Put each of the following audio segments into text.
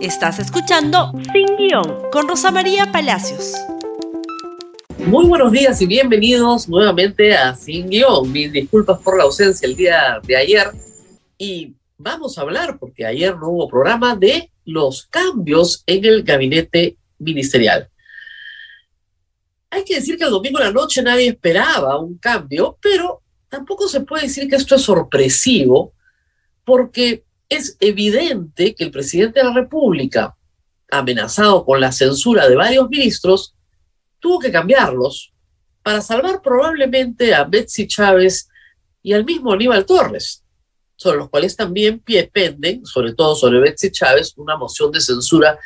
Estás escuchando Sin Guión con Rosa María Palacios. Muy buenos días y bienvenidos nuevamente a Sin Guión. Mis disculpas por la ausencia el día de ayer. Y vamos a hablar, porque ayer no hubo programa, de los cambios en el gabinete ministerial. Hay que decir que el domingo en la noche nadie esperaba un cambio, pero tampoco se puede decir que esto es sorpresivo, porque es evidente que el presidente de la República, amenazado con la censura de varios ministros, tuvo que cambiarlos para salvar probablemente a Betsy Chávez y al mismo Aníbal Torres, sobre los cuales también pie penden, sobre todo sobre Betsy Chávez, una moción de censura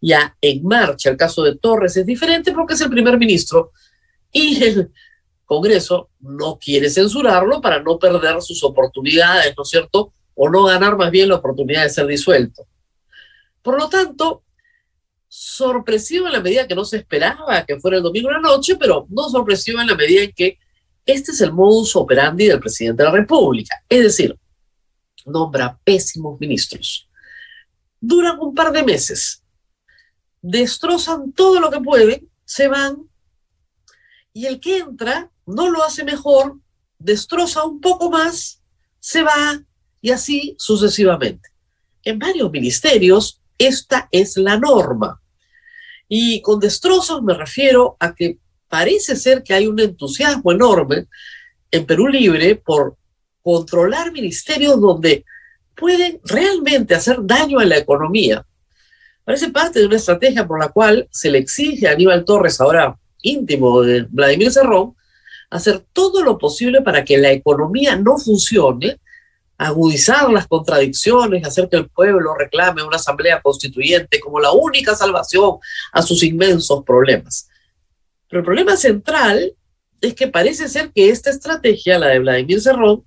ya en marcha. El caso de Torres es diferente porque es el primer ministro y el Congreso no quiere censurarlo para no perder sus oportunidades, ¿no es cierto?, o no ganar más bien la oportunidad de ser disuelto. Por lo tanto, sorpresivo en la medida que no se esperaba que fuera el domingo en la noche, pero no sorpresivo en la medida en que este es el modus operandi del presidente de la República. Es decir, nombra pésimos ministros. Duran un par de meses, destrozan todo lo que pueden, se van, y el que entra no lo hace mejor, destroza un poco más, se va, y así sucesivamente. En varios ministerios esta es la norma. Y con destrozos me refiero a que parece ser que hay un entusiasmo enorme en Perú Libre por controlar ministerios donde pueden realmente hacer daño a la economía. Parece parte de una estrategia por la cual se le exige a Aníbal Torres, ahora íntimo de Vladimir Cerrón, hacer todo lo posible para que la economía no funcione agudizar las contradicciones, hacer que el pueblo reclame una asamblea constituyente como la única salvación a sus inmensos problemas. Pero el problema central es que parece ser que esta estrategia, la de Vladimir Cerrón,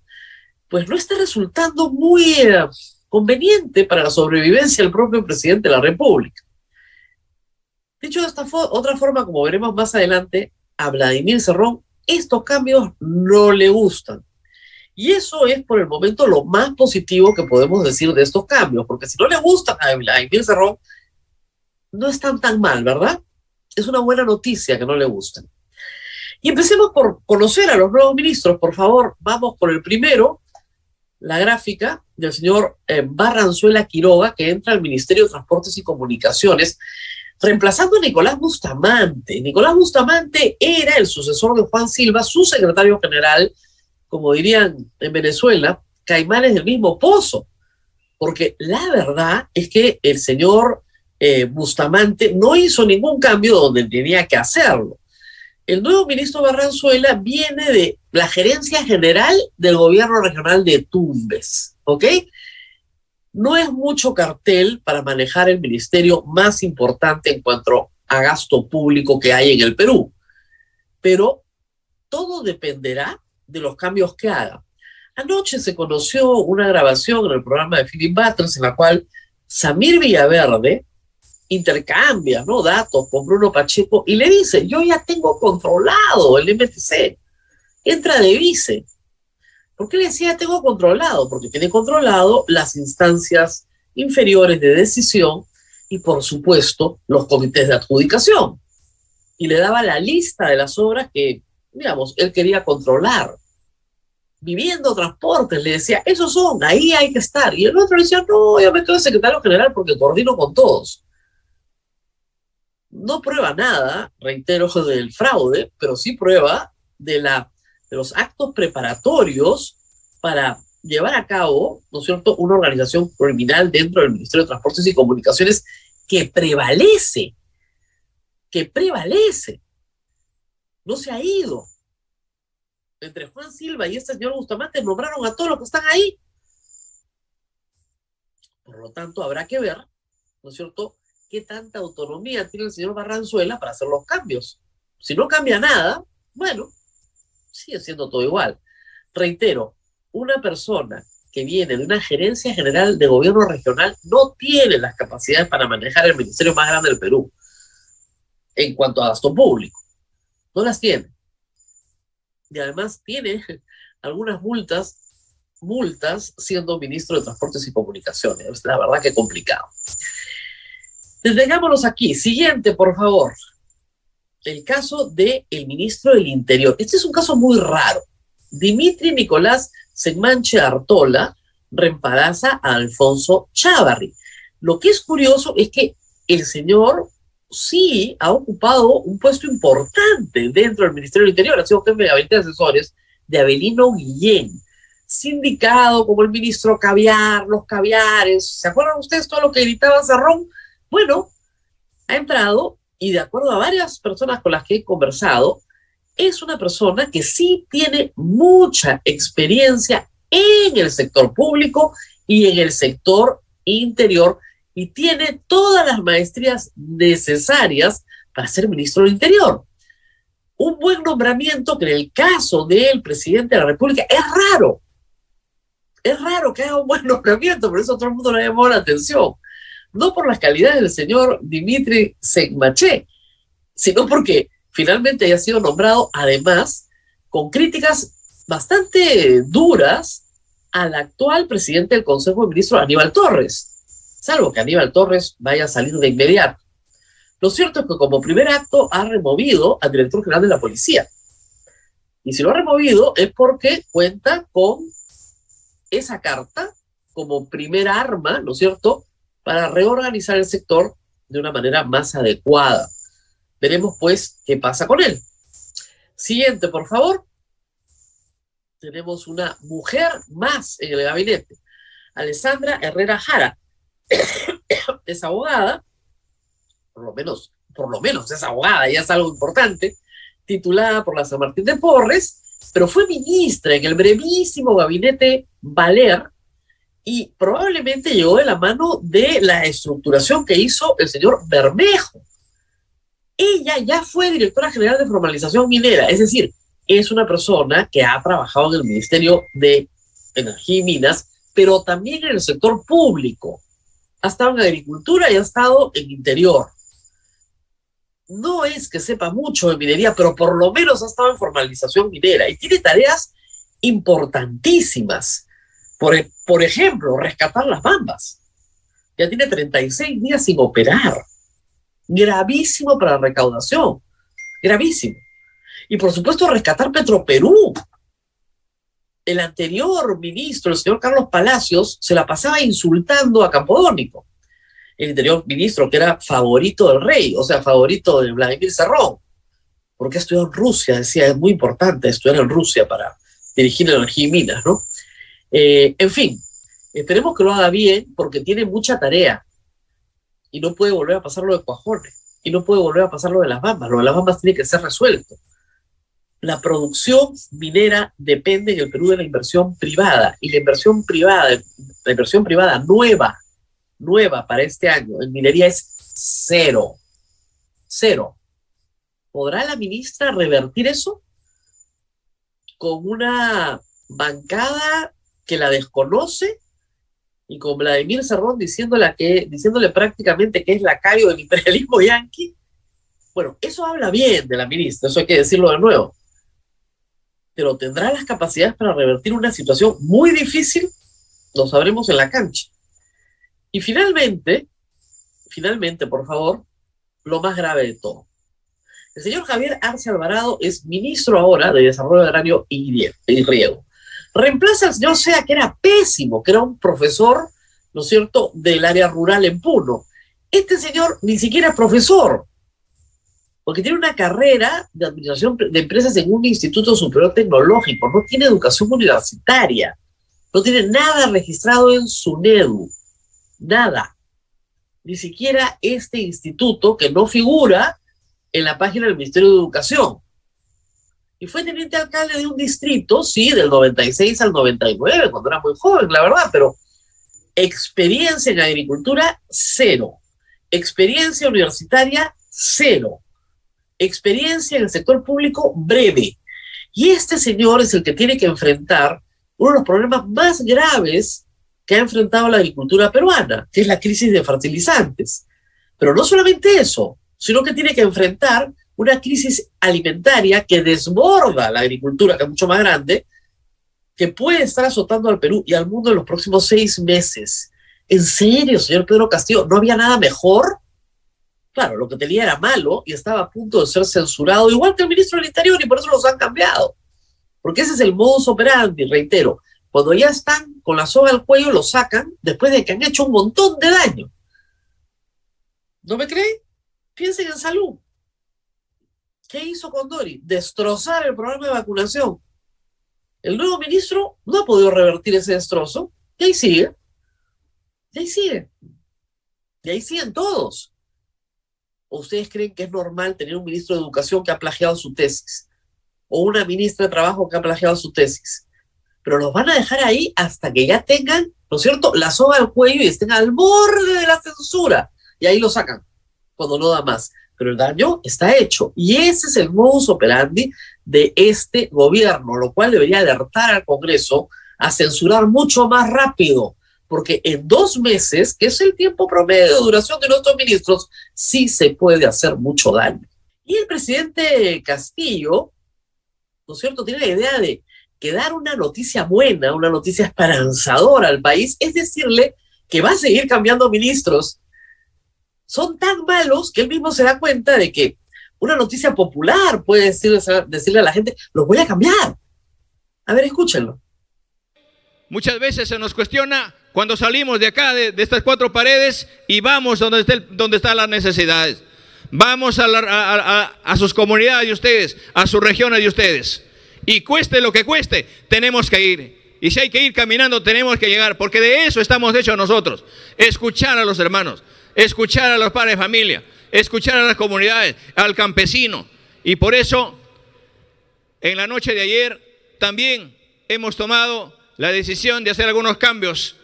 pues no está resultando muy eh, conveniente para la sobrevivencia del propio presidente de la República. Dicho de esta otra forma, como veremos más adelante, a Vladimir Cerrón estos cambios no le gustan y eso es por el momento lo más positivo que podemos decir de estos cambios, porque si no le gustan a Emil Cerrón, no están tan mal, ¿verdad? Es una buena noticia que no le gusten. Y empecemos por conocer a los nuevos ministros, por favor. Vamos por el primero, la gráfica del señor eh, Barranzuela Quiroga, que entra al Ministerio de Transportes y Comunicaciones, reemplazando a Nicolás Bustamante. Nicolás Bustamante era el sucesor de Juan Silva, su secretario general como dirían en Venezuela, caimanes del mismo pozo, porque la verdad es que el señor eh, Bustamante no hizo ningún cambio donde tenía que hacerlo. El nuevo ministro Barranzuela viene de la gerencia general del gobierno regional de Tumbes, ¿ok? No es mucho cartel para manejar el ministerio más importante en cuanto a gasto público que hay en el Perú, pero todo dependerá de los cambios que haga. Anoche se conoció una grabación en el programa de Philip Butters en la cual Samir Villaverde intercambia ¿no? datos con Bruno Pacheco y le dice, yo ya tengo controlado el MTC, entra de vice. ¿Por qué le decía tengo controlado? Porque tiene controlado las instancias inferiores de decisión y por supuesto los comités de adjudicación. Y le daba la lista de las obras que, digamos, él quería controlar viviendo transportes, le decía, esos son, ahí hay que estar. Y el otro le decía, no, yo me quedo secretario general porque coordino con todos. No prueba nada, reitero, del fraude, pero sí prueba de, la, de los actos preparatorios para llevar a cabo, ¿no es cierto?, una organización criminal dentro del Ministerio de Transportes y Comunicaciones que prevalece, que prevalece. No se ha ido entre Juan Silva y este señor Bustamante nombraron a todos los que están ahí. Por lo tanto, habrá que ver, ¿no es cierto?, qué tanta autonomía tiene el señor Barranzuela para hacer los cambios. Si no cambia nada, bueno, sigue siendo todo igual. Reitero, una persona que viene de una gerencia general de gobierno regional no tiene las capacidades para manejar el ministerio más grande del Perú en cuanto a gasto público. No las tiene y además tiene algunas multas, multas siendo ministro de Transportes y Comunicaciones. Es la verdad que complicado. Detengámonos aquí. Siguiente, por favor. El caso del el ministro del Interior. Este es un caso muy raro. Dimitri Nicolás Segmanche Artola reemplaza a Alfonso Chávarri. Lo que es curioso es que el señor sí ha ocupado un puesto importante dentro del Ministerio del Interior, ha sido jefe de gabinete de asesores de Avelino Guillén, sindicado como el ministro Caviar, los caviares, ¿se acuerdan ustedes todo lo que gritaba Cerrón? Bueno, ha entrado y de acuerdo a varias personas con las que he conversado, es una persona que sí tiene mucha experiencia en el sector público y en el sector interior y tiene todas las maestrías necesarias para ser ministro del Interior. Un buen nombramiento que en el caso del presidente de la República es raro. Es raro que haga un buen nombramiento, por eso todo el mundo le llamó la atención. No por las calidades del señor Dimitri Segmaché, sino porque finalmente haya sido nombrado, además, con críticas bastante duras al actual presidente del Consejo de Ministros, Aníbal Torres salvo que Aníbal Torres vaya a salir de inmediato. Lo cierto es que como primer acto ha removido al director general de la policía. Y si lo ha removido es porque cuenta con esa carta como primer arma, ¿no es cierto?, para reorganizar el sector de una manera más adecuada. Veremos pues qué pasa con él. Siguiente, por favor. Tenemos una mujer más en el gabinete, Alessandra Herrera Jara, es abogada, por lo menos, por lo menos es abogada, ya es algo importante, titulada por la San Martín de Porres, pero fue ministra en el brevísimo gabinete Valer y probablemente llegó de la mano de la estructuración que hizo el señor Bermejo. Ella ya fue directora general de formalización minera, es decir, es una persona que ha trabajado en el Ministerio de Energía y Minas, pero también en el sector público ha estado en agricultura y ha estado en interior. No es que sepa mucho de minería, pero por lo menos ha estado en formalización minera y tiene tareas importantísimas. Por, por ejemplo, rescatar las bambas. Ya tiene 36 días sin operar. Gravísimo para la recaudación. Gravísimo. Y por supuesto, rescatar Petroperú, el anterior ministro, el señor Carlos Palacios, se la pasaba insultando a Campodónico, el anterior ministro que era favorito del rey, o sea, favorito de Vladimir Serrón, porque estudió en Rusia, decía, es muy importante estudiar en Rusia para dirigir energía y minas, ¿no? Eh, en fin, esperemos que lo haga bien porque tiene mucha tarea. Y no puede volver a pasar lo de Cuajones y no puede volver a pasar lo de las bambas, lo de las bambas tiene que ser resuelto la producción minera depende en el Perú de la inversión privada y la inversión privada, la inversión privada nueva, nueva para este año en minería es cero, cero. ¿Podrá la ministra revertir eso con una bancada que la desconoce y con Vladimir Cerrón diciéndole, que, diciéndole prácticamente que es lacayo del imperialismo yanqui? Bueno, eso habla bien de la ministra, eso hay que decirlo de nuevo pero tendrá las capacidades para revertir una situación muy difícil, lo sabremos en la cancha. Y finalmente, finalmente, por favor, lo más grave de todo. El señor Javier Arce Alvarado es ministro ahora de Desarrollo Agrario y Riego. Reemplaza al señor Sea, que era pésimo, que era un profesor, ¿no es cierto?, del área rural en Puno. Este señor ni siquiera es profesor, porque tiene una carrera de administración de empresas en un instituto superior tecnológico, no tiene educación universitaria, no tiene nada registrado en su NEDU, nada. Ni siquiera este instituto que no figura en la página del Ministerio de Educación. Y fue teniente alcalde de un distrito, sí, del 96 al 99, cuando era muy joven, la verdad, pero experiencia en agricultura, cero. Experiencia universitaria, cero experiencia en el sector público breve. Y este señor es el que tiene que enfrentar uno de los problemas más graves que ha enfrentado la agricultura peruana, que es la crisis de fertilizantes. Pero no solamente eso, sino que tiene que enfrentar una crisis alimentaria que desborda la agricultura, que es mucho más grande, que puede estar azotando al Perú y al mundo en los próximos seis meses. ¿En serio, señor Pedro Castillo? ¿No había nada mejor? Claro, lo que tenía era malo y estaba a punto de ser censurado, igual que el ministro del Interior, y por eso los han cambiado. Porque ese es el modus operandi, reitero. Cuando ya están con la soga al cuello, lo sacan después de que han hecho un montón de daño. ¿No me creen? Piensen en salud. ¿Qué hizo Condori? Destrozar el programa de vacunación. El nuevo ministro no ha podido revertir ese destrozo y ahí sigue. Y ahí sigue. Y ahí siguen todos. ¿O ustedes creen que es normal tener un ministro de Educación que ha plagiado su tesis? ¿O una ministra de Trabajo que ha plagiado su tesis? Pero los van a dejar ahí hasta que ya tengan, ¿no es cierto?, la soga al cuello y estén al borde de la censura. Y ahí lo sacan, cuando no da más. Pero el daño está hecho. Y ese es el modus operandi de este gobierno, lo cual debería alertar al Congreso a censurar mucho más rápido porque en dos meses, que es el tiempo promedio de duración de nuestros ministros, sí se puede hacer mucho daño. Y el presidente Castillo, ¿no es cierto?, tiene la idea de que dar una noticia buena, una noticia esperanzadora al país, es decirle que va a seguir cambiando ministros. Son tan malos que él mismo se da cuenta de que una noticia popular puede decirle, decirle a la gente, los voy a cambiar. A ver, escúchenlo. Muchas veces se nos cuestiona cuando salimos de acá, de, estas cuatro paredes, y vamos donde, donde están las necesidades. Vamos a, sus comunidades de ustedes, a sus regiones de ustedes. Y cueste lo que cueste, tenemos que ir. Y si hay que ir caminando, tenemos que llegar, porque de eso estamos hechos nosotros. Escuchar a los hermanos, escuchar a los padres de familia, escuchar a las comunidades, al campesino. Y por eso, en la noche de ayer, también hemos tomado la decisión de hacer algunos cambios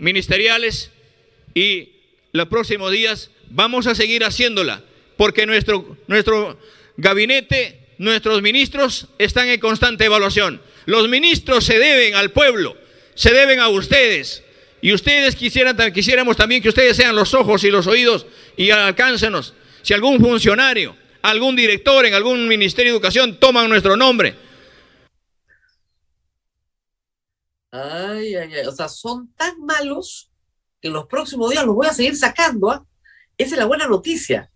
ministeriales y los próximos días vamos a seguir haciéndola, porque nuestro, nuestro gabinete, nuestros ministros están en constante evaluación. Los ministros se deben al pueblo, se deben a ustedes. Y ustedes quisieran, quisiéramos también que ustedes sean los ojos y los oídos y alcáncenos. Si algún funcionario, algún director en algún ministerio de educación toman nuestro nombre, Ay, ay, ay. O sea, son tan malos que en los próximos días los voy a seguir sacando. ¿ah? Esa es la buena noticia.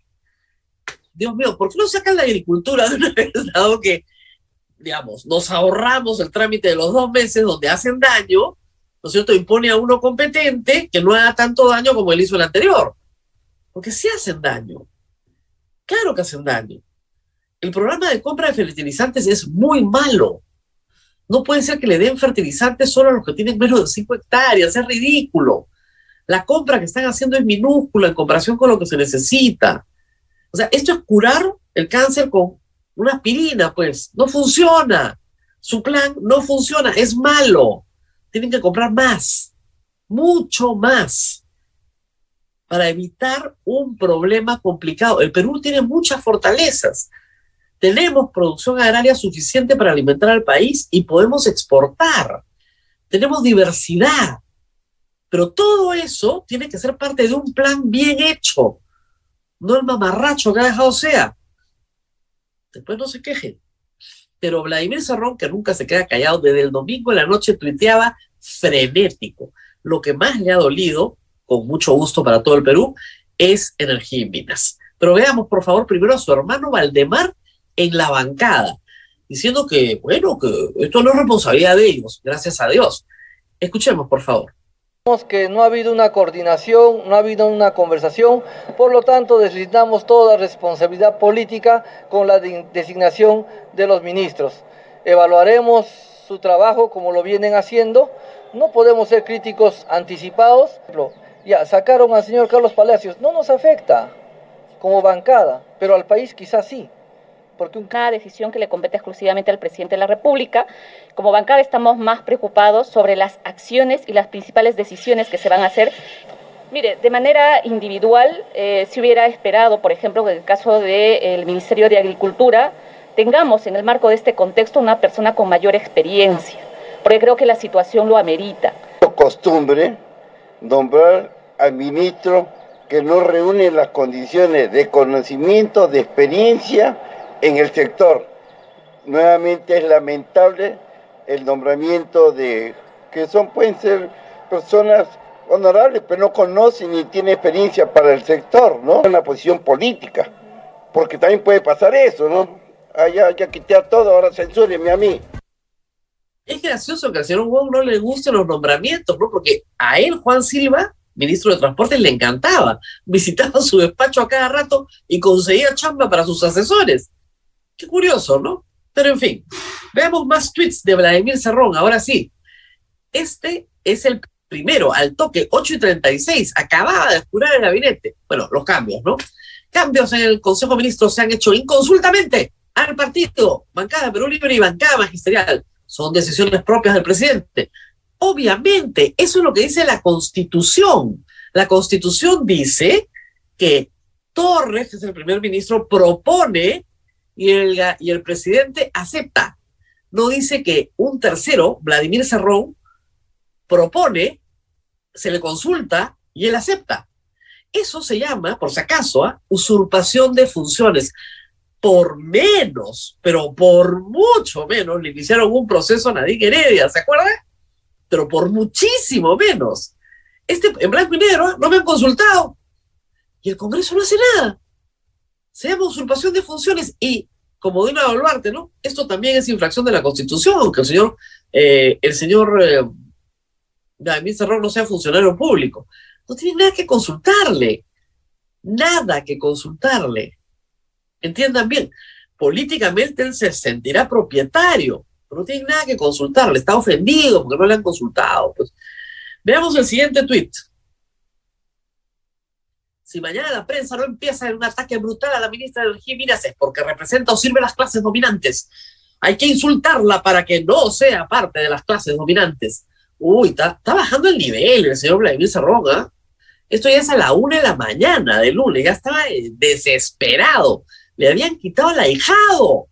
Dios mío, ¿por qué no sacan la agricultura de una vez, dado que, digamos, nos ahorramos el trámite de los dos meses donde hacen daño, ¿no es cierto? Impone a uno competente que no haga tanto daño como él hizo el anterior. Porque sí hacen daño. Claro que hacen daño. El programa de compra de fertilizantes es muy malo. No puede ser que le den fertilizantes solo a los que tienen menos de 5 hectáreas, es ridículo. La compra que están haciendo es minúscula en comparación con lo que se necesita. O sea, esto es curar el cáncer con una aspirina, pues. No funciona. Su plan no funciona, es malo. Tienen que comprar más, mucho más, para evitar un problema complicado. El Perú tiene muchas fortalezas tenemos producción agraria suficiente para alimentar al país y podemos exportar. Tenemos diversidad. Pero todo eso tiene que ser parte de un plan bien hecho, no el mamarracho que ha dejado sea. Después no se quejen. Pero Vladimir Serrón, que nunca se queda callado, desde el domingo en la noche tuiteaba frenético. Lo que más le ha dolido, con mucho gusto para todo el Perú, es energía y minas. Pero veamos, por favor, primero a su hermano Valdemar, en la bancada, diciendo que, bueno, que esto no es responsabilidad de ellos, gracias a Dios. Escuchemos, por favor. que no ha habido una coordinación, no ha habido una conversación, por lo tanto deslindamos toda responsabilidad política con la designación de los ministros. Evaluaremos su trabajo como lo vienen haciendo, no podemos ser críticos anticipados. Ya, sacaron al señor Carlos Palacios, no nos afecta como bancada, pero al país quizás sí porque una decisión que le compete exclusivamente al presidente de la República. Como bancada estamos más preocupados sobre las acciones y las principales decisiones que se van a hacer. Mire, de manera individual, eh, si hubiera esperado, por ejemplo, en el caso del Ministerio de Agricultura, tengamos en el marco de este contexto una persona con mayor experiencia, porque creo que la situación lo amerita. Costumbre nombrar al ministro que no reúne las condiciones de conocimiento, de experiencia en el sector. Nuevamente es lamentable el nombramiento de que son pueden ser personas honorable, pero no conoce ni tiene experiencia para el sector, ¿no? En la posición política, porque también puede pasar eso, ¿no? Ah, ya quité a todo, ahora censúreme a mí. Es gracioso que al señor Wong no le gusten los nombramientos, ¿no? Porque a él, Juan Silva, ministro de Transporte, le encantaba. Visitaba su despacho a cada rato y conseguía chamba para sus asesores. Qué curioso, ¿no? Pero en fin, veamos más tweets de Vladimir Cerrón. Ahora sí, este es el primero, al toque, 8 y 36. Acababa de jurar el gabinete. Bueno, los cambios, ¿no? Cambios en el Consejo de Ministros se han hecho inconsultamente al partido, bancada Perú Libre y bancada magisterial son decisiones propias del presidente. Obviamente, eso es lo que dice la Constitución. La Constitución dice que Torres, que es el primer ministro, propone y el, y el presidente acepta. No dice que un tercero, Vladimir Cerrón, propone, se le consulta y él acepta. Eso se llama, por si acaso, ¿ah? usurpación de funciones por menos, pero por mucho menos, le iniciaron un proceso a Nadine Heredia, ¿se acuerdan? Pero por muchísimo menos. Este, en blanco y negro, no me han consultado. Y el Congreso no hace nada. Se llama usurpación de funciones y, como dice Boluarte, ¿no? Esto también es infracción de la Constitución, aunque el señor, eh, el señor eh, David Cerrón no sea funcionario público. No tiene nada que consultarle. Nada que consultarle. Entiendan bien, políticamente él se sentirá propietario, pero no tiene nada que consultarle, está ofendido porque no le han consultado. Pues. Veamos el siguiente tuit. Si mañana la prensa no empieza en un ataque brutal a la ministra de Energía y es porque representa o sirve las clases dominantes. Hay que insultarla para que no sea parte de las clases dominantes. Uy, está, bajando el nivel el señor Vladimir Cerrón, ¿ah? Esto ya es a la una de la mañana de lunes, ya estaba desesperado le habían quitado al ahijado,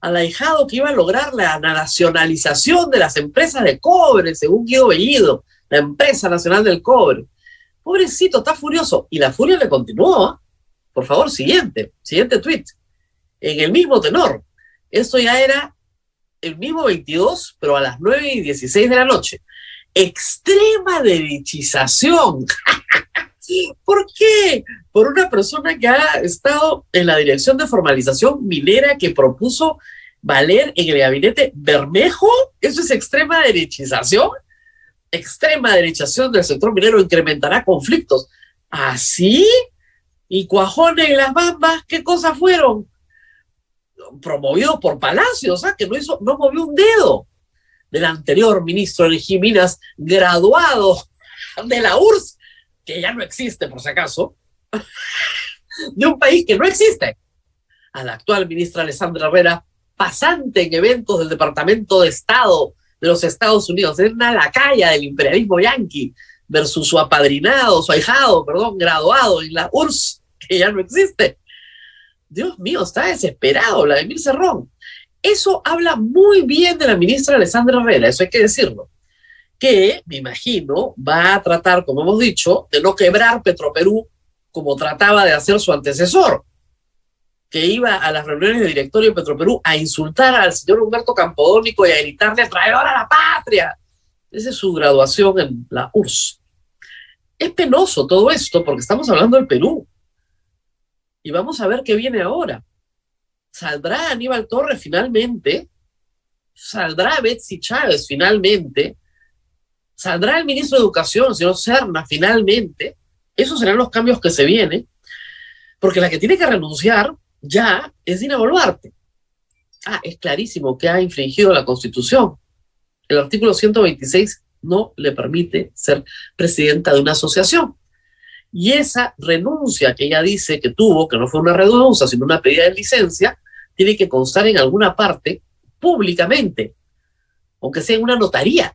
al ahijado que iba a lograr la nacionalización de las empresas de cobre, según Guido Bellido, la empresa nacional del cobre. Pobrecito, está furioso. Y la furia le continuó. ¿ah? Por favor, siguiente, siguiente tweet. En el mismo tenor. Esto ya era el mismo 22, pero a las 9 y 16 de la noche. Extrema derechización. ¿Por qué? Por una persona que ha estado en la dirección de formalización minera que propuso valer en el gabinete Bermejo. ¿Eso es extrema derechización? Extrema derechización del sector minero incrementará conflictos. ¿Así? ¿Y Cuajone y las Bambas qué cosas fueron? Promovidos por Palacios, ¿ah? que no, hizo, no movió un dedo del anterior ministro de Minas, graduado de la URSS, que ya no existe por si acaso, de un país que no existe, a la actual ministra Alessandra Herrera, pasante en eventos del Departamento de Estado los Estados Unidos, es una lacaya del imperialismo yanqui versus su apadrinado, su ahijado, perdón, graduado en la URSS, que ya no existe. Dios mío, está desesperado Vladimir Cerrón. Eso habla muy bien de la ministra Alessandra Herrera, eso hay que decirlo que, me imagino, va a tratar, como hemos dicho, de no quebrar Petroperú como trataba de hacer su antecesor, que iba a las reuniones de directorio de Petroperú a insultar al señor Humberto Campodónico y a gritarle traidor a la patria. Esa es su graduación en la URSS. Es penoso todo esto porque estamos hablando del Perú. Y vamos a ver qué viene ahora. ¿Saldrá Aníbal Torres finalmente? ¿Saldrá Betsy Chávez finalmente? ¿Saldrá el ministro de Educación, señor Serna, finalmente? Esos serán los cambios que se vienen, porque la que tiene que renunciar ya es Dina Boluarte. Ah, es clarísimo que ha infringido la Constitución. El artículo 126 no le permite ser presidenta de una asociación. Y esa renuncia que ella dice que tuvo, que no fue una renuncia, sino una pedida de licencia, tiene que constar en alguna parte públicamente, aunque sea en una notaría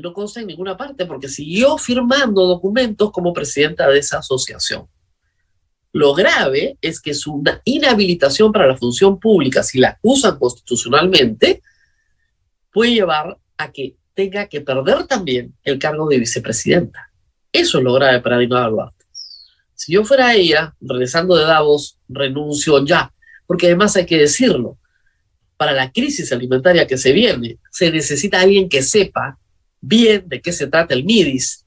no consta en ninguna parte porque siguió firmando documentos como presidenta de esa asociación. Lo grave es que su inhabilitación para la función pública, si la acusan constitucionalmente, puede llevar a que tenga que perder también el cargo de vicepresidenta. Eso es lo grave para Dina Boluarte. Si yo fuera ella, regresando de Davos, renuncio ya, porque además hay que decirlo, para la crisis alimentaria que se viene, se necesita alguien que sepa bien de qué se trata el MIDIS,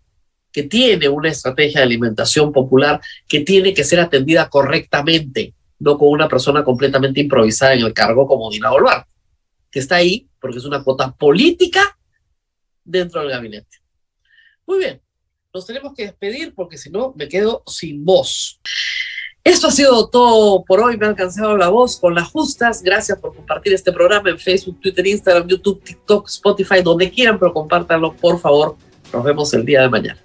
que tiene una estrategia de alimentación popular que tiene que ser atendida correctamente, no con una persona completamente improvisada en el cargo como Dina Boluarte, que está ahí porque es una cuota política dentro del gabinete. Muy bien, nos tenemos que despedir porque si no me quedo sin voz. Esto ha sido todo por hoy. Me ha alcanzado la voz con las justas. Gracias por compartir este programa en Facebook, Twitter, Instagram, YouTube, TikTok, Spotify, donde quieran, pero compártanlo, por favor. Nos vemos el día de mañana.